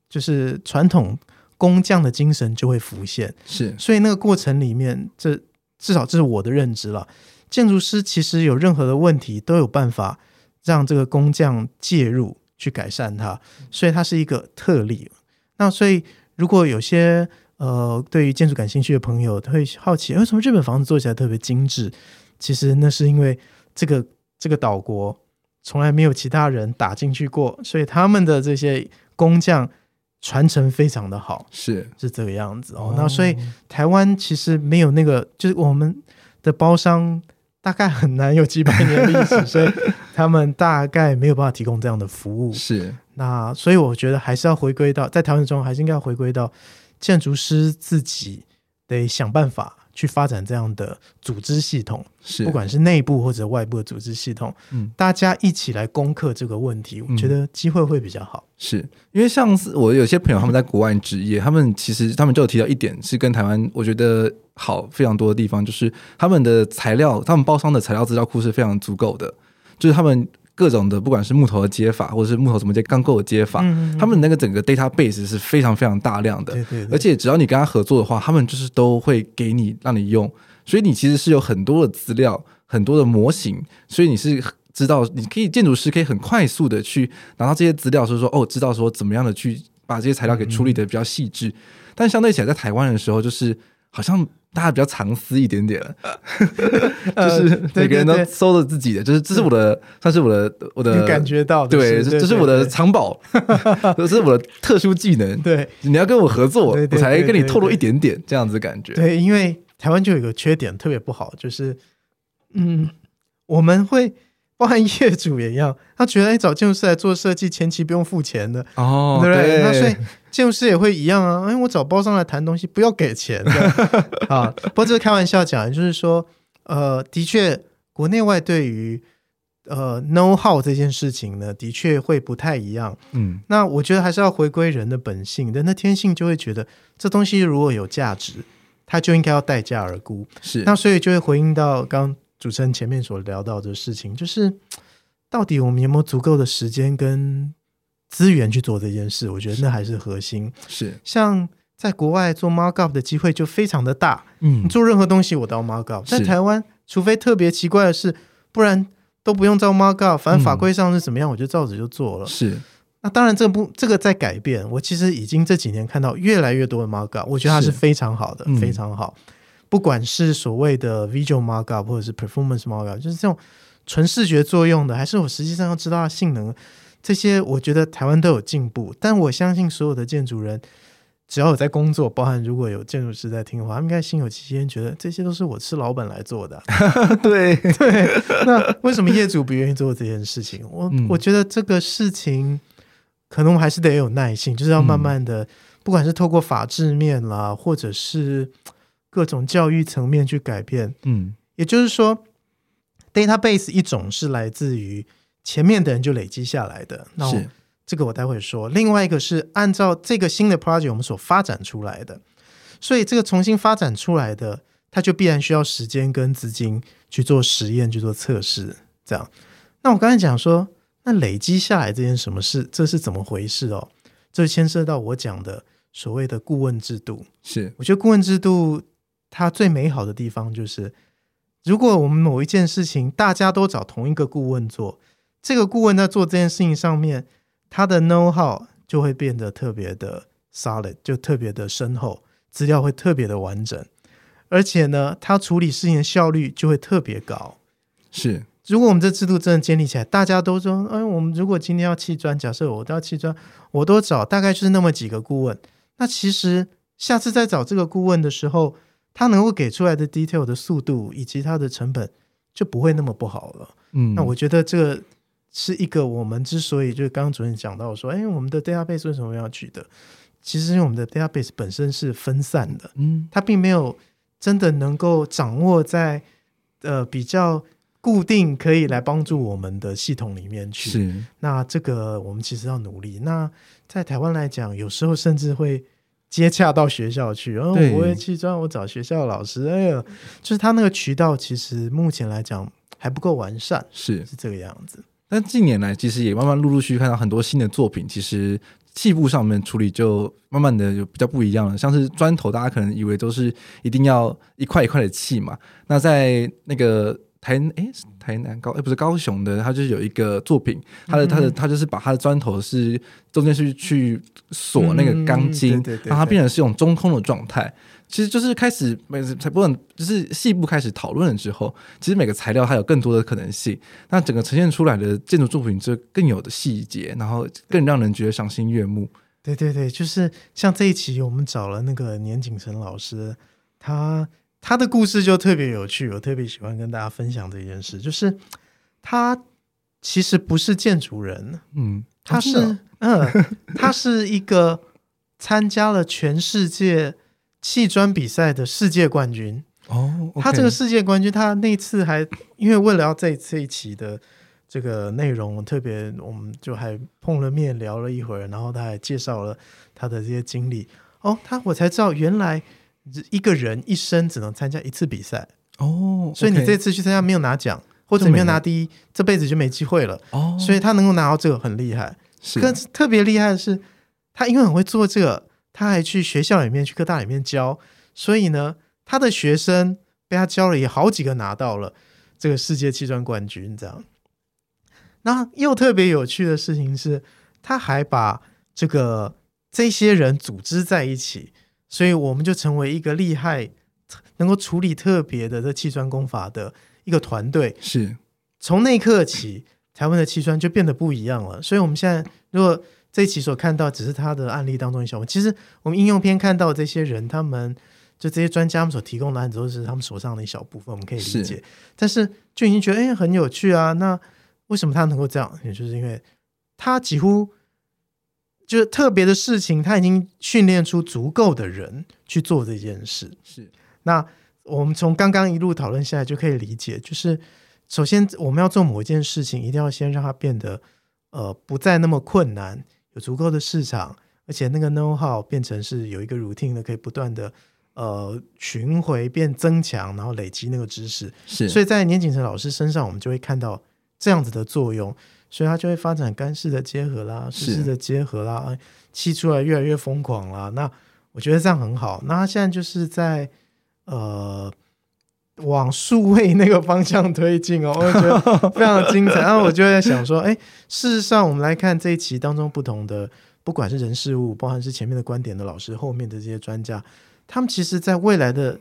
就是传统工匠的精神就会浮现，是，所以那个过程里面，这至少这是我的认知了，建筑师其实有任何的问题都有办法让这个工匠介入去改善它，所以它是一个特例，那所以如果有些。呃，对于建筑感兴趣的朋友，他会好奇为什么日本房子做起来特别精致？其实那是因为这个这个岛国从来没有其他人打进去过，所以他们的这些工匠传承非常的好，是是这个样子哦。哦那所以台湾其实没有那个，就是我们的包商大概很难有几百年历史，所以他们大概没有办法提供这样的服务。是那所以我觉得还是要回归到在调整中，还是应该要回归到。建筑师自己得想办法去发展这样的组织系统，是不管是内部或者外部的组织系统，嗯，大家一起来攻克这个问题，我觉得机会会比较好。是因为上次我有些朋友他们在国外职业，他们其实他们就有提到一点是跟台湾我觉得好非常多的地方，就是他们的材料，他们包商的材料资料库是非常足够的，就是他们。各种的，不管是木头的接法，或者是木头怎么接钢构的接法，嗯嗯嗯，他们那个整个 database 是非常非常大量的。对对对，而且只要你跟他合作的话，他们就是都会给你让你用，所以你其实是有很多的资料，很多的模型，所以你是知道你可以建筑师可以很快速的去拿到这些资料，就是说哦，知道说怎么样的去把这些材料给处理的比较细致。但相对起来，在台湾的时候，就是好像。大家比较藏私一点点，就是每个人都收了自己的，就是这是我的，算是我的，我的感觉到，对，这是我的藏宝，这是我的特殊技能。对，你要跟我合作，我才跟你透露一点点这样子感觉。对，因为台湾就有一个缺点特别不好，就是嗯，我们会。包含业主也一样，他觉得哎，找建筑师来做设计，前期不用付钱的哦，对不对？对，那所以建筑师也会一样啊。哎，我找包商来谈东西，不要给钱的啊。不过这是开玩笑讲，就是说，呃，的确，国内外对于呃 know how 这件事情呢，的确会不太一样。嗯，那我觉得还是要回归人的本性，人的天性就会觉得这东西如果有价值，他就应该要待价而沽。是，那所以就会回应到刚。主持人前面所聊到的事情，就是到底我们有没有足够的时间跟资源去做这件事？我觉得那还是核心。是像在国外做 markup 的机会就非常的大。嗯，你做任何东西我都要 markup，在台湾除非特别奇怪的事，不然都不用照 markup。反正法规上是怎么样，我就照着就做了。是。那当然，这不这个在改变。我其实已经这几年看到越来越多的 markup，我觉得它是非常好的，非常好。不管是所谓的 visual markup 或者是 performance markup，就是这种纯视觉作用的，还是我实际上要知道它性能，这些我觉得台湾都有进步。但我相信所有的建筑人，只要有在工作，包含如果有建筑师在听的话，他们应该心有戚戚，觉得这些都是我吃老本来做的啊。对 对，那为什么业主不愿意做这件事情？我、嗯、我觉得这个事情可能我还是得有耐性，就是要慢慢的，嗯、不管是透过法制面啦，或者是。各种教育层面去改变，嗯，也就是说，database 一种是来自于前面的人就累积下来的，那我这个我待会说。另外一个是按照这个新的 project 我们所发展出来的，所以这个重新发展出来的，它就必然需要时间跟资金去做实验、去做测试，这样。那我刚才讲说，那累积下来这件什么事，这是怎么回事哦？这牵涉到我讲的所谓的顾问制度，是我觉得顾问制度。它最美好的地方就是，如果我们某一件事情大家都找同一个顾问做，这个顾问在做这件事情上面，他的 know how 就会变得特别的 solid，就特别的深厚，资料会特别的完整，而且呢，他处理事情的效率就会特别高。是，如果我们这制度真的建立起来，大家都说，哎，我们如果今天要砌砖，假设我都要砌砖，我都找大概就是那么几个顾问，那其实下次再找这个顾问的时候，他能够给出来的 detail 的速度以及它的成本就不会那么不好了。嗯，那我觉得这个是一个我们之所以就是刚刚主任讲到说，哎，我们的 database 为什么要取得？其实因为我们的 database 本身是分散的，嗯，它并没有真的能够掌握在呃比较固定可以来帮助我们的系统里面去。是，那这个我们其实要努力。那在台湾来讲，有时候甚至会。接洽到学校去，然后我会去专，我找学校老师。哎呀，就是他那个渠道，其实目前来讲还不够完善，是是这个样子。但近年来，其实也慢慢陆陆续续看到很多新的作品，其实砌布上面处理就慢慢的有比较不一样了。像是砖头，大家可能以为都是一定要一块一块的砌嘛，那在那个。台诶，台南高诶，不是高雄的，他就是有一个作品，他的他的他就是把他的砖头是中间是去锁那个钢筋，让它变成是一种中空的状态。其实就是开始每次才不能就是细部开始讨论了之后，其实每个材料它有更多的可能性，那整个呈现出来的建筑作品就更有的细节，然后更让人觉得赏心悦目。对对对，就是像这一期我们找了那个年景成老师，他。他的故事就特别有趣，我特别喜欢跟大家分享这件事。就是他其实不是建筑人，嗯，他是，哦、嗯，他是一个参加了全世界砌砖比赛的世界冠军。哦，他这个世界冠军，他那次还因为为了要这这一期的这个内容，特别我们就还碰了面聊了一会儿，然后他还介绍了他的这些经历。哦，他我才知道原来一个人一生只能参加一次比赛。哦，所以你这次去参加没有拿奖，或者没有拿第一，这辈子就没机会了。哦。所以他能够拿到这个很厉害，是。更特别厉害的是，他因为很会做这个，他还去学校里面去科大里面教，所以呢，他的学生被他教了也好几个拿到了这个世界气砖冠军，这样。那又特别有趣的事情是，他还把这个。这些人组织在一起，所以我们就成为一个厉害、能够处理特别的这气砖功法的一个团队。是，从那一刻起，台湾的气砖就变得不一样了。所以，我们现在如果这一期所看到只是他的案例当中一小部分，其实我们应用篇看到这些人，他们就这些专家们所提供的案子都是他们手上的一小部分，我们可以理解。但是就已经觉得哎很有趣啊。那为什么他能够这样？也就是因为他几乎。就是特别的事情，他已经训练出足够的人去做这件事。是，那我们从刚刚一路讨论下来就可以理解，就是首先我们要做某一件事情，一定要先让它变得呃不再那么困难，有足够的市场，而且那个 know how 变成是有一个 routine 的，可以不断的呃巡回变增强，然后累积那个知识。是，所以在年景成老师身上，我们就会看到这样子的作用。所以他就会发展干式的结合啦，湿式的结合啦，气出来越来越疯狂啦。那我觉得这样很好。那他现在就是在呃往数位那个方向推进哦，我觉得非常的精彩。然后我就在想说，哎，事实上我们来看这一期当中不同的，不管是人事物，包含是前面的观点的老师，后面的这些专家，他们其实在未来的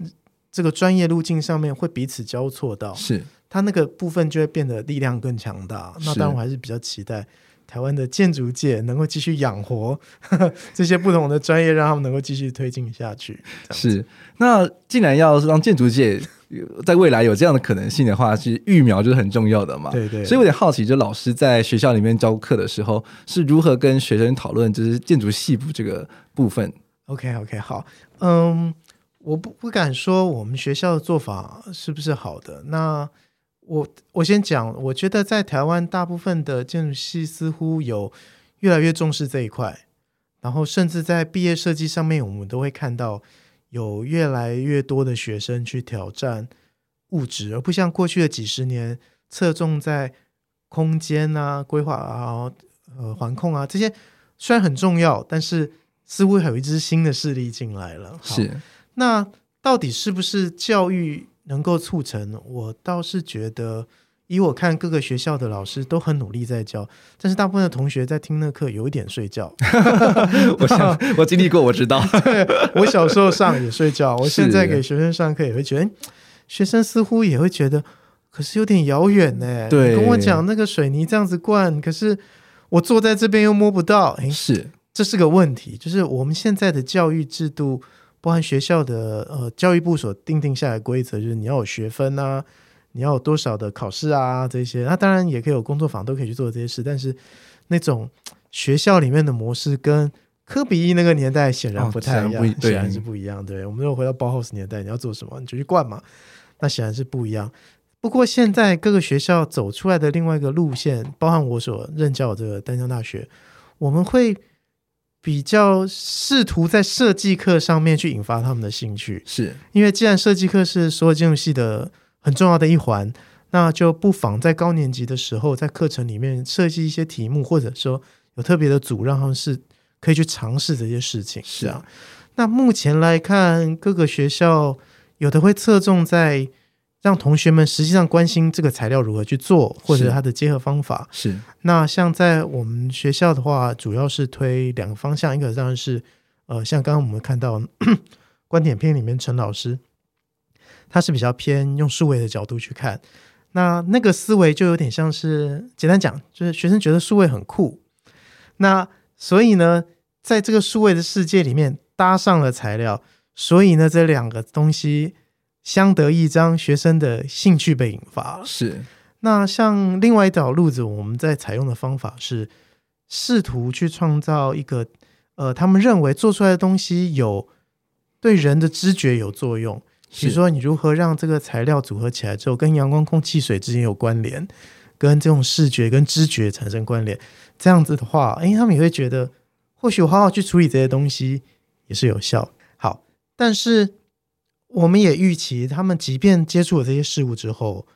这个专业路径上面会彼此交错到是。它那个部分就会变得力量更强大。那当然，我还是比较期待台湾的建筑界能够继续养活呵 呵这些不同的专业，让他们能够继续推进下去。是。那既然要让建筑界在未来有这样的可能性的话，其实育苗就是很重要的嘛。对对。所以我有点好奇，就老师在学校里面教课的时候，是如何跟学生讨论就是建筑系部这个部分？OK OK，好。嗯，我不不敢说我们学校的做法是不是好的。那我我先讲，我觉得在台湾大部分的建筑系似乎有越来越重视这一块，然后甚至在毕业设计上面，我们都会看到有越来越多的学生去挑战物质，而不像过去的几十年侧重在空间啊、规划啊、呃环控啊这些，虽然很重要，但是似乎还有一支新的势力进来了。是，那到底是不是教育？能够促成，我倒是觉得，以我看各个学校的老师都很努力在教，但是大部分的同学在听那课有一点睡觉。我想我经历过，我知道。我小时候上也睡觉，我现在给学生上课也会觉得，学生似乎也会觉得，可是有点遥远呢。对，跟我讲那个水泥这样子灌，可是我坐在这边又摸不到。诶，是，这是个问题，就是我们现在的教育制度。包含学校的呃教育部所定定下来的规则，就是你要有学分啊，你要有多少的考试啊这些。那当然也可以有工作坊，都可以去做这些事。但是那种学校里面的模式跟科比一那个年代显然不太一样，哦、显然是不一样。对，我们又回到包豪斯年代，你要做什么你就去灌嘛，那显然是不一样。不过现在各个学校走出来的另外一个路线，包含我所任教的这个丹江大学，我们会。比较试图在设计课上面去引发他们的兴趣，是因为既然设计课是所有建筑系的很重要的一环，那就不妨在高年级的时候，在课程里面设计一些题目，或者说有特别的组，让他们是可以去尝试这些事情。是啊，那目前来看，各个学校有的会侧重在。让同学们实际上关心这个材料如何去做，或者它的结合方法。是。那像在我们学校的话，主要是推两个方向，一个当然是呃，像刚刚我们看到 观点片里面陈老师，他是比较偏用数位的角度去看。那那个思维就有点像是简单讲，就是学生觉得数位很酷。那所以呢，在这个数位的世界里面搭上了材料，所以呢，这两个东西。相得益彰，学生的兴趣被引发了。是，那像另外一条路子，我们在采用的方法是试图去创造一个，呃，他们认为做出来的东西有对人的知觉有作用，比如说你如何让这个材料组合起来之后，跟阳光、空气、水之间有关联，跟这种视觉跟知觉产生关联，这样子的话，哎，他们也会觉得，或许我好好去处理这些东西也是有效。好，但是我们也预期，他们即便接触了这些事物之后，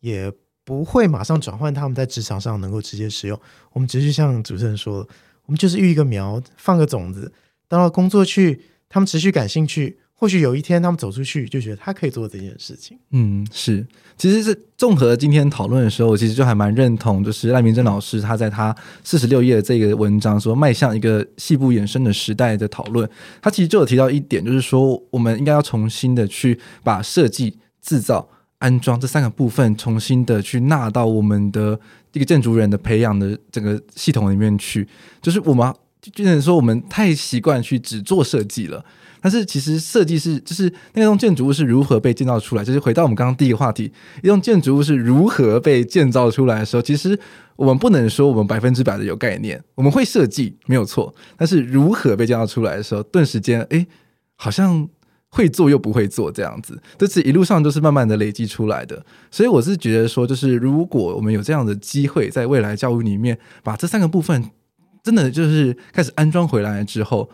也不会马上转换他们在职场上能够直接使用。我们只是像主持人说的，我们就是育一个苗，放个种子，到了工作去，他们持续感兴趣。或许有一天他们走出去，就觉得他可以做这件事情。嗯，是，其实是综合今天讨论的时候，我其实就还蛮认同，就是赖明珍老师他在他四十六页的这个文章说，迈向一个细部衍生的时代的讨论，他其实就有提到一点，就是说我们应该要重新的去把设计、制造、安装这三个部分重新的去纳到我们的一个建筑人的培养的整个系统里面去，就是我们就变成说我们太习惯去只做设计了。但是其实设计是，就是那栋建筑物是如何被建造出来。就是回到我们刚刚第一个话题，一栋建筑物是如何被建造出来的时候，其实我们不能说我们百分之百的有概念。我们会设计没有错，但是如何被建造出来的时候，顿时间哎，好像会做又不会做这样子。这是一路上都是慢慢的累积出来的。所以我是觉得说，就是如果我们有这样的机会，在未来教育里面把这三个部分真的就是开始安装回来之后。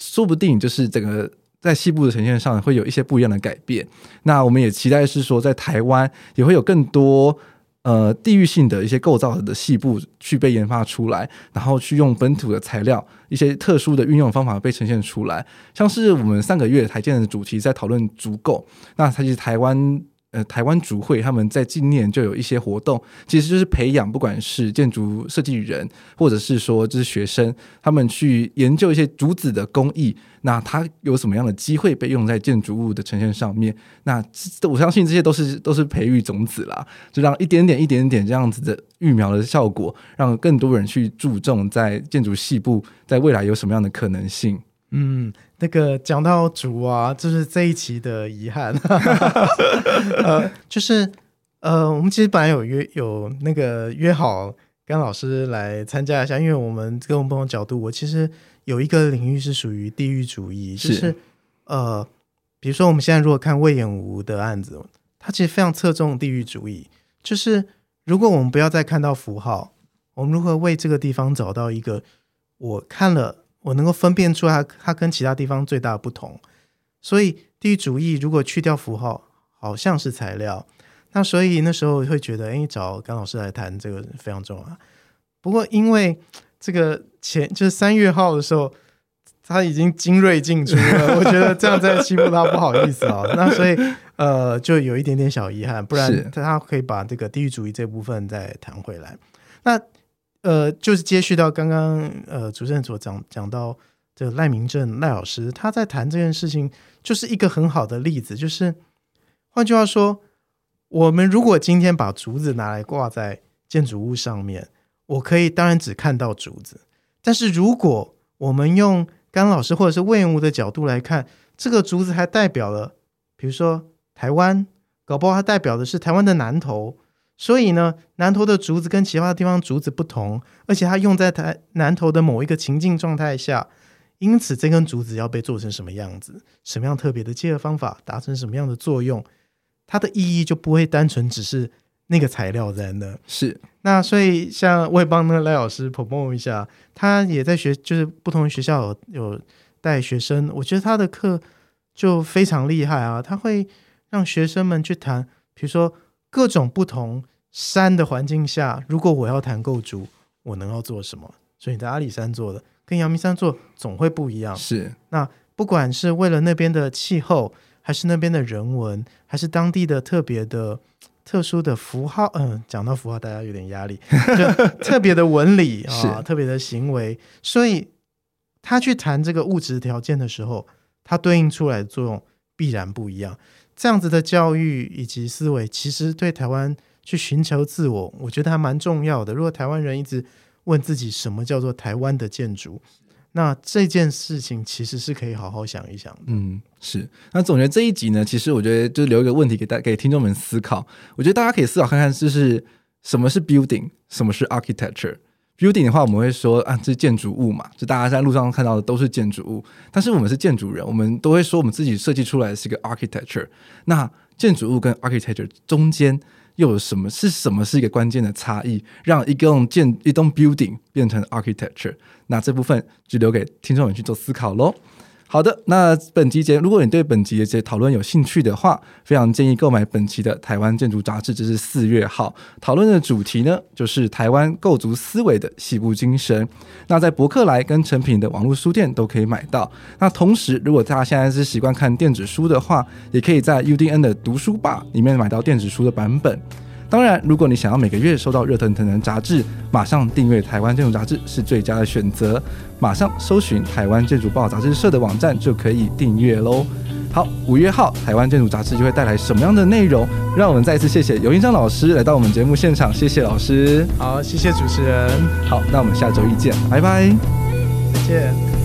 说不定就是整个在细部的呈现上会有一些不一样的改变。那我们也期待是说，在台湾也会有更多呃地域性的一些构造的细部去被研发出来，然后去用本土的材料、一些特殊的运用方法被呈现出来。像是我们上个月台建的主题在讨论足够，那它其实台湾。呃，台湾竹会他们在今年就有一些活动，其实就是培养不管是建筑设计人，或者是说就是学生，他们去研究一些竹子的工艺，那它有什么样的机会被用在建筑物的呈现上面？那我相信这些都是都是培育种子啦，就让一点点一点点这样子的育苗的效果，让更多人去注重在建筑细部在未来有什么样的可能性。嗯，那个讲到主啊，就是这一期的遗憾，呃，就是呃，我们其实本来有约有那个约好跟老师来参加一下，因为我们跟我们不同角度，我其实有一个领域是属于地域主义，就是，是呃，比如说我们现在如果看魏延吴的案子，他其实非常侧重地域主义，就是如果我们不要再看到符号，我们如何为这个地方找到一个我看了。我能够分辨出它，它跟其他地方最大的不同。所以地域主义如果去掉符号，好像是材料。那所以那时候会觉得，哎，找甘老师来谈这个非常重要。不过因为这个前就是三月号的时候，他已经精锐尽出了，我觉得这样再欺负他不好意思啊。那所以呃，就有一点点小遗憾。不然他可以把这个地域主义这部分再谈回来。那。呃，就是接续到刚刚呃主持人所讲讲到这个赖明正赖老师，他在谈这件事情，就是一个很好的例子。就是换句话说，我们如果今天把竹子拿来挂在建筑物上面，我可以当然只看到竹子。但是如果我们用甘老师或者是隈研吾的角度来看，这个竹子还代表了，比如说台湾，搞不好它代表的是台湾的南投。所以呢，南投的竹子跟其他地方竹子不同，而且它用在台南投的某一个情境状态下，因此这根竹子要被做成什么样子，什么样特别的结合方法，达成什么样的作用，它的意义就不会单纯只是那个材料在那。是，那所以像我也帮那个赖老师 promote 一下，他也在学，就是不同的学校有有带学生，我觉得他的课就非常厉害啊，他会让学生们去谈，比如说各种不同。山的环境下，如果我要谈构筑，我能要做什么？所以你在阿里山做的跟阳明山做总会不一样。是，那不管是为了那边的气候，还是那边的人文，还是当地的特别的、特殊的符号，嗯，讲到符号，大家有点压力，就特别的纹理啊，特别的行为。所以他去谈这个物质条件的时候，它对应出来的作用必然不一样。这样子的教育以及思维，其实对台湾。去寻求自我，我觉得还蛮重要的。如果台湾人一直问自己什么叫做台湾的建筑，那这件事情其实是可以好好想一想。嗯，是。那总结这一集呢，其实我觉得就留一个问题给大给听众们思考。我觉得大家可以思考看看，就是什么是 building，什么是 architecture。Building 的话，我们会说啊，这是建筑物嘛，就大家在路上看到的都是建筑物。但是我们是建筑人，我们都会说我们自己设计出来是一个 architecture。那建筑物跟 architecture 中间又有什么？是什么是一个关键的差异，让一栋建一栋 building 变成 architecture？那这部分就留给听众们去做思考喽。好的，那本集节，如果你对本集的这讨论有兴趣的话，非常建议购买本期的《台湾建筑杂志》，这是四月号讨论的主题呢，就是台湾构筑思维的细部精神。那在博客来跟诚品的网络书店都可以买到。那同时，如果大家现在是习惯看电子书的话，也可以在 UDN 的读书吧里面买到电子书的版本。当然，如果你想要每个月收到热腾腾的杂志，马上订阅《台湾建筑杂志》是最佳的选择。马上搜寻《台湾建筑报杂志社》的网站就可以订阅喽。好，五月号《台湾建筑杂志》就会带来什么样的内容？让我们再一次谢谢尤英章老师来到我们节目现场，谢谢老师。好，谢谢主持人。好，那我们下周一见，拜拜，再见。